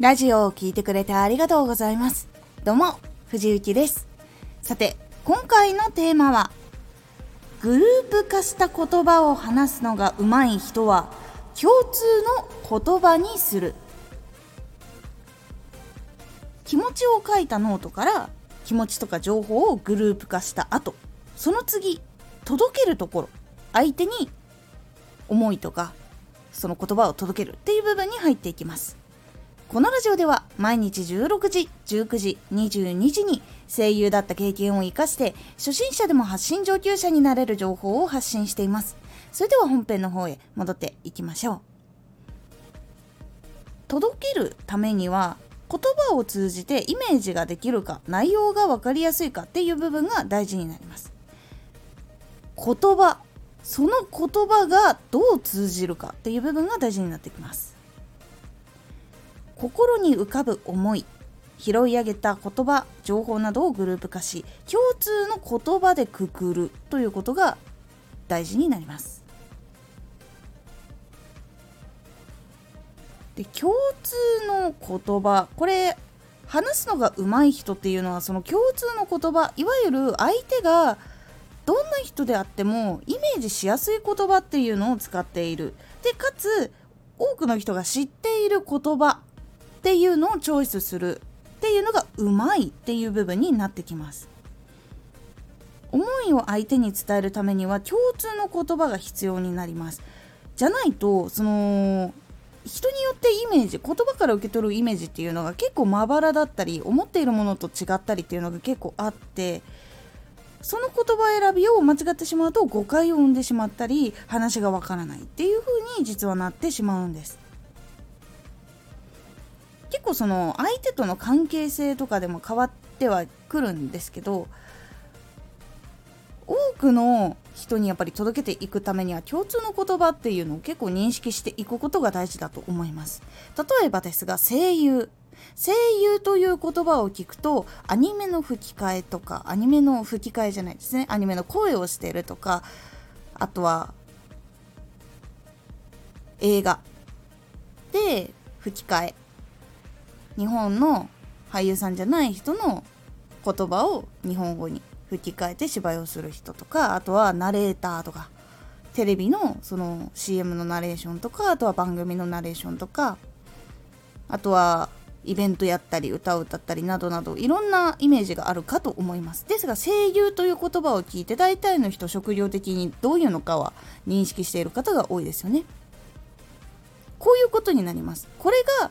ラジオを聴いてくれてありがとうございます。どうも、藤幸です。さて、今回のテーマは、グループ化した言葉を話すのが上手い人は、共通の言葉にする。気持ちを書いたノートから、気持ちとか情報をグループ化した後、その次、届けるところ、相手に思いとか、その言葉を届けるっていう部分に入っていきます。このラジオでは毎日16時、19時、22時に声優だった経験を生かして初心者でも発信上級者になれる情報を発信しています。それでは本編の方へ戻っていきましょう。届けるためには言葉を通じてイメージができるか内容が分かりやすいかっていう部分が大事になります。言葉その言葉がどう通じるかっていう部分が大事になってきます。心に浮かぶ思い拾い上げた言葉情報などをグループ化し共通の言葉でくくるということが大事になります。で共通の言葉これ話すのが上手い人っていうのはその共通の言葉いわゆる相手がどんな人であってもイメージしやすい言葉っていうのを使っている。でかつ多くの人が知っている言葉っていうのをチョイスするっていうのがうまいっていう部分になってきます。思いを相手に伝えるためには共通の言葉が必要になります。じゃないとその人によってイメージ言葉から受け取るイメージっていうのが結構まばらだったり思っているものと違ったりっていうのが結構あってその言葉選びを間違ってしまうと誤解を生んでしまったり話がわからないっていう風に実はなってしまうんです。構その相手との関係性とかでも変わってはくるんですけど多くの人にやっぱり届けていくためには共通の言葉っていうのを結構認識していくことが大事だと思います。例えばですが声優。声優という言葉を聞くとアニメの吹き替えとかアニメの吹き替えじゃないですね。アニメの声をしてるとかあとは映画で吹き替え。日本の俳優さんじゃない人の言葉を日本語に吹き替えて芝居をする人とかあとはナレーターとかテレビのその CM のナレーションとかあとは番組のナレーションとかあとはイベントやったり歌を歌ったりなどなどいろんなイメージがあるかと思います。ですが声優という言葉を聞いて大体の人職業的にどういうのかは認識している方が多いですよね。こういうことになります。これが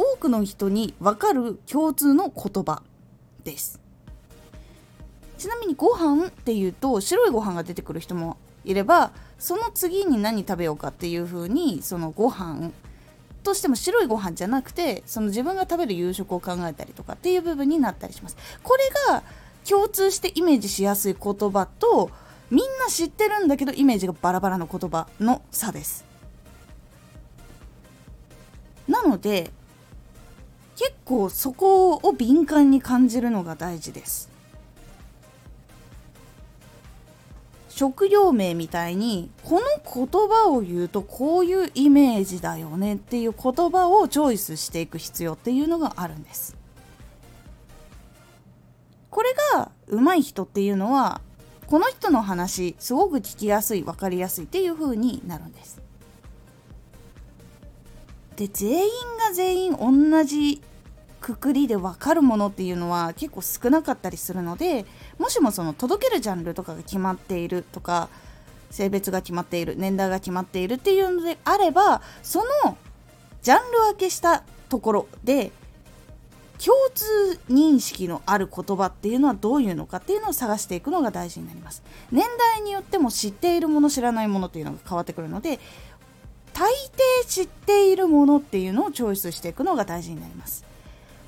多くの人に分かる共通の言葉です。ちなみにご飯っていうと白いご飯が出てくる人もいればその次に何食べようかっていう風にそのご飯としても白いご飯じゃなくてその自分が食べる夕食を考えたりとかっていう部分になったりします。これが共通してイメージしやすい言葉とみんな知ってるんだけどイメージがバラバラの言葉の差です。なので結構そこを敏感に感じるのが大事です。職業名みたいにこの言葉を言うとこういうイメージだよねっていう言葉をチョイスしていく必要っていうのがあるんです。これが上手い人っていうのはこの人の話すごく聞きやすい分かりやすいっていう風になるんです。で全員が全員同じくくりで分かるものっていうのは結構少なかったりするのでもしもその届けるジャンルとかが決まっているとか性別が決まっている年代が決まっているっていうのであればそのジャンル分けしたところで共通認識のある言葉っていうのはどういうのかっていうのを探していくのが大事になります。年代によっても知っているもの知らないものっていうのが変わってくるので大抵知っているものっていうのをチョイスしていくのが大事になります。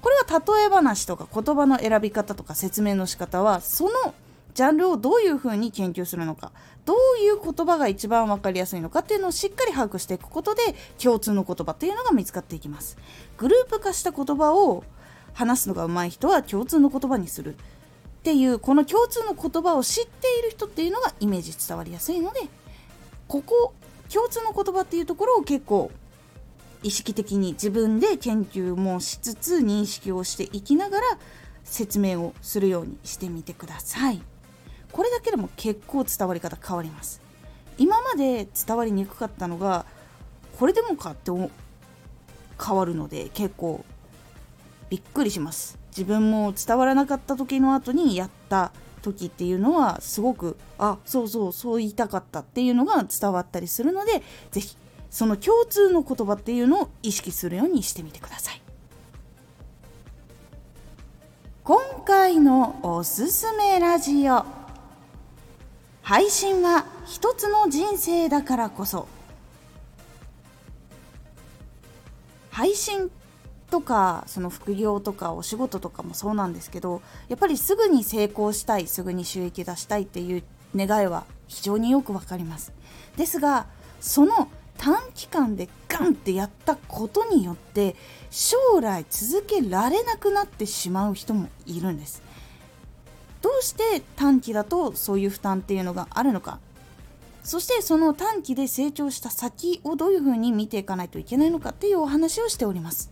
これは例え話とか言葉の選び方とか説明の仕方はそのジャンルをどういうふうに研究するのかどういう言葉が一番分かりやすいのかっていうのをしっかり把握していくことで共通の言葉っていうのが見つかっていきます。グループ化した言葉を話すのが上手い人は共通の言葉にするっていうこの共通の言葉を知っている人っていうのがイメージ伝わりやすいのでここ共通の言葉っていうところを結構意識的に自分で研究もしつつ認識をしていきながら説明をするようにしてみてください。これだけでも結構伝わり方変わります。今まで伝わりにくかったのがこれでもかって変わるので結構びっくりします。自分も伝わらなかった時の後にやった時っていうのはすごくあそうそうそう言いたかったっていうのが伝わったりするので是非その共通の言葉っていうのを意識するようにしてみてください。今回のおすすめラジオ。配信は一つの人生だからこそ。配信とかその副業とかお仕事とかもそうなんですけどやっぱりすぐに成功したいすぐに収益出したいっていう願いは非常によくわかります。ですがその短期間でガンってやったことによって将来続けられなくなってしまう人もいるんです。どうして短期だとそういう負担っていうのがあるのか。そしてその短期で成長した先をどういうふうに見ていかないといけないのかっていうお話をしております。